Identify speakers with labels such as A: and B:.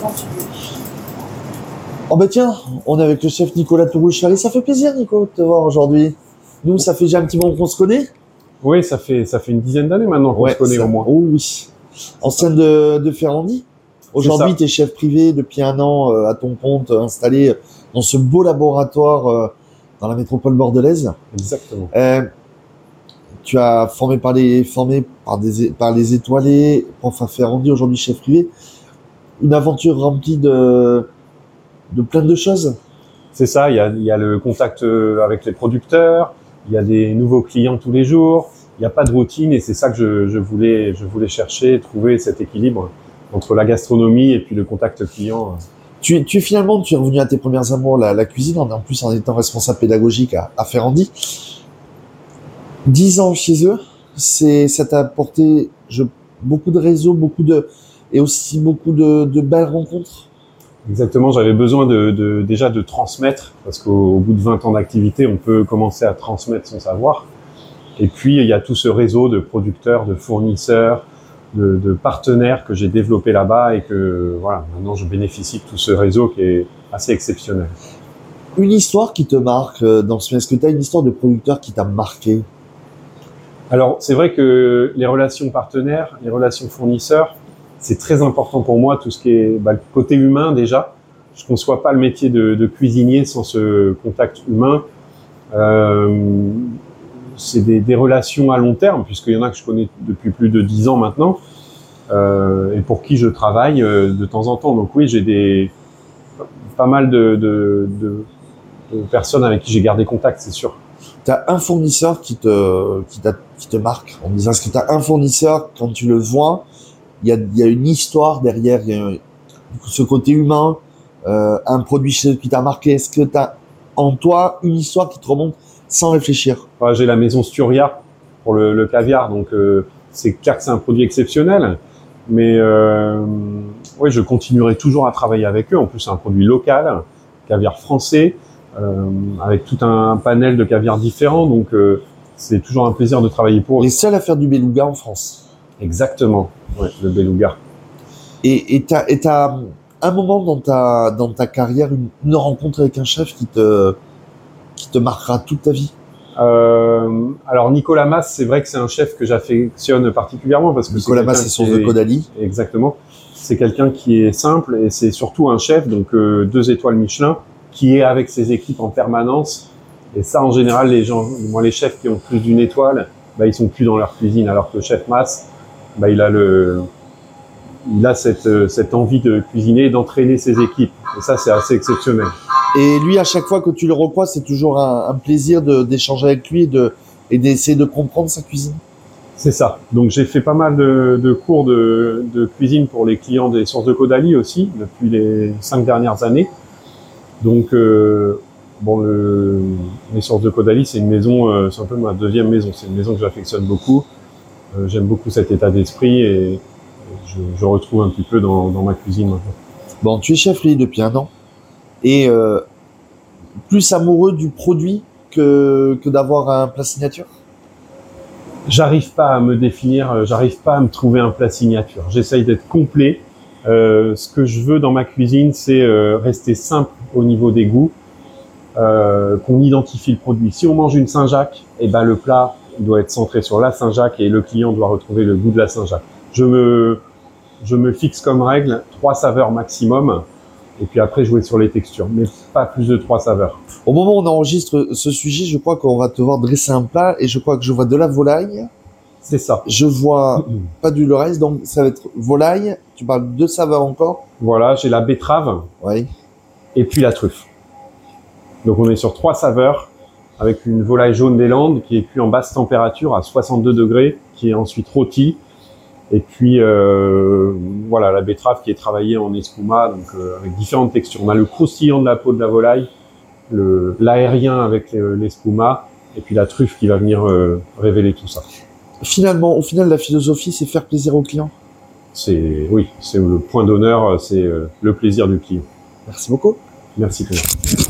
A: quand tu veux.
B: Oh bah tiens, on est avec le chef Nicolas Tourouchari. Ça fait plaisir, Nico, de te voir aujourd'hui. Nous, ça fait déjà un petit moment qu'on se connaît.
C: Oui, ça fait, ça fait une dizaine d'années maintenant qu'on se connaît
B: ça-
C: au moins.
B: Oh oui. Ancien de, de Ferrandi. Aujourd'hui, tu es chef privé depuis un an euh, à ton compte, euh, installé dans ce beau laboratoire euh, dans la métropole bordelaise.
C: Exactement.
B: Euh, tu as formé par les formé par des par les étoilés, prof à Ferrandi, aujourd'hui chef privé. Une aventure remplie de de plein de choses.
C: C'est ça, il y a, il y a le contact euh, avec les producteurs, il y a des nouveaux clients tous les jours, il n'y a pas de routine et c'est ça que je, je voulais, je voulais chercher, trouver cet équilibre entre la gastronomie et puis le contact client.
B: Tu, tu finalement tu es revenu à tes premières amours la, la cuisine en, en plus en étant responsable pédagogique à, à Ferrandi. Dix ans chez eux, c'est ça t'a apporté je, beaucoup de réseaux, beaucoup de et aussi beaucoup de, de belles rencontres.
C: Exactement, j'avais besoin de, de- déjà de transmettre, parce qu'au au bout de 20 ans d'activité, on peut commencer à transmettre son savoir. Et puis, il y a tout ce réseau de producteurs, de fournisseurs, de, de partenaires que j'ai développé là-bas et que, voilà, maintenant je bénéficie de tout ce réseau qui est assez exceptionnel.
B: Une histoire qui te marque euh, dans ce Est-ce que tu as une histoire de producteur qui t'a marqué?
C: Alors, c'est vrai que les relations partenaires, les relations fournisseurs, c'est très important pour moi, tout ce qui est bah, le côté humain déjà. Je conçois pas le métier de, de cuisinier sans ce contact humain. Euh, c'est des, des relations à long terme, puisqu'il y en a que je connais depuis plus de dix ans maintenant, euh, et pour qui je travaille euh, de temps en temps. Donc oui, j'ai des pas mal de, de, de- de personnes avec qui j'ai gardé contact, c'est sûr.
B: Tu as un fournisseur qui te, qui, qui te marque en disant est-ce que tu as un fournisseur, quand tu le vois, il y a, y a une histoire derrière, il y a un- ce côté humain, euh, un produit qui t'a marqué. Est-ce que tu as en toi une histoire qui te remonte sans réfléchir?
C: Ouais, j'ai la maison Sturia pour le, le caviar, donc euh, c'est clair que c'est un produit exceptionnel. Mais euh, oui, je continuerai toujours à travailler avec eux. En plus, c'est un produit local, caviar français, euh, avec tout un panel de caviar différents. Donc, euh, c'est toujours un plaisir de travailler pour eux.
B: Les seuls à faire du beluga en France.
C: Exactement, ouais, le beluga.
B: Et et t'as et t'as un moment dans ta dans ta carrière une, une rencontre avec un chef qui te qui te marquera toute ta vie?
C: Euh, alors, Nicolas Mas, c'est vrai que c'est un chef que j'affectionne particulièrement parce que
B: Nicolas
C: c'est
B: Mas,
C: quelqu'un
B: c'est son de Caudalie.
C: Exactement. C'est quelqu'un qui est simple et c'est surtout un chef, donc euh, deux étoiles Michelin, qui est avec ses équipes en permanence. Et ça, en général, les gens, moi, les chefs qui ont plus d'une étoile, bah, ils sont plus dans leur cuisine, alors que le chef Mas, bah, il a le, il a cette, euh, cette envie de cuisiner et d'entraîner ses équipes. Et ça, c'est assez exceptionnel.
B: Et lui, à chaque fois que tu le revois, c'est toujours un, un plaisir d'échanger avec lui et de et d'essayer de comprendre sa cuisine?
C: C'est ça. Donc j'ai fait pas mal de, de cours de, de cuisine pour les clients des sources de Caudalie aussi depuis les cinq dernières années. Donc euh, bon, le, les sources de Caudalie, c'est une maison, euh, c'est un peu ma deuxième maison. C'est une maison que j'affectionne beaucoup. Euh, J'aime beaucoup cet état d'esprit et je, je retrouve un petit peu dans, dans ma cuisine maintenant.
B: Bon, tu es chef lui depuis un an et euh, plus amoureux du produit que que d'avoir un plat signature?
C: J'arrive pas à me définir, euh, j'arrive pas à me trouver un plat signature. J'essaye d'être complet. Euh, ce que je veux dans ma cuisine, c'est euh, rester simple au niveau des goûts, qu'on identifie le produit. Si on mange une Saint-Jacques, eh ben le plat doit être centré sur la Saint-Jacques et le client doit retrouver le goût de la Saint-Jacques. Je me, je me fixe comme règle trois saveurs maximum, et puis après jouer sur les textures, mais pas plus de trois saveurs.
B: Au moment où on enregistre ce sujet, je crois qu'on va te voir dresser un plat et je crois que je vois de la volaille,
C: C'est ça.
B: je vois pas du le reste, donc ça va être volaille. Tu parles de saveurs encore?
C: Voilà, j'ai la betterave.
B: Oui.
C: et puis la truffe. Donc on est sur trois saveurs avec une volaille jaune des Landes qui est cuite en basse température à 62 degrés, qui est ensuite rôtie. Et puis euh, voilà la betterave qui est travaillée en espuma, donc euh, avec différentes textures. On a le croustillant de la peau de la volaille, le l'aérien avec euh, l'espuma, et puis la truffe qui va venir euh, révéler tout ça.
B: Finalement, au final, la philosophie, c'est faire plaisir au client.
C: C'est oui, c'est le point d'honneur, c'est le plaisir du client.
B: Merci beaucoup.
C: Merci Clément.